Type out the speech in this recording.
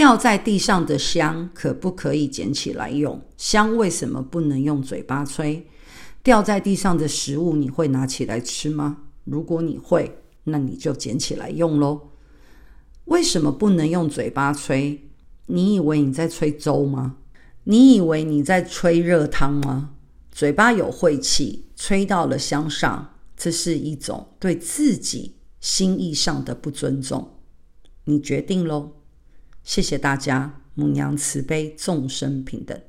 掉在地上的香可不可以捡起来用？香为什么不能用嘴巴吹？掉在地上的食物你会拿起来吃吗？如果你会，那你就捡起来用喽。为什么不能用嘴巴吹？你以为你在吹粥吗？你以为你在吹热汤吗？嘴巴有晦气，吹到了香上，这是一种对自己心意上的不尊重。你决定喽。谢谢大家，母娘慈悲，众生平等。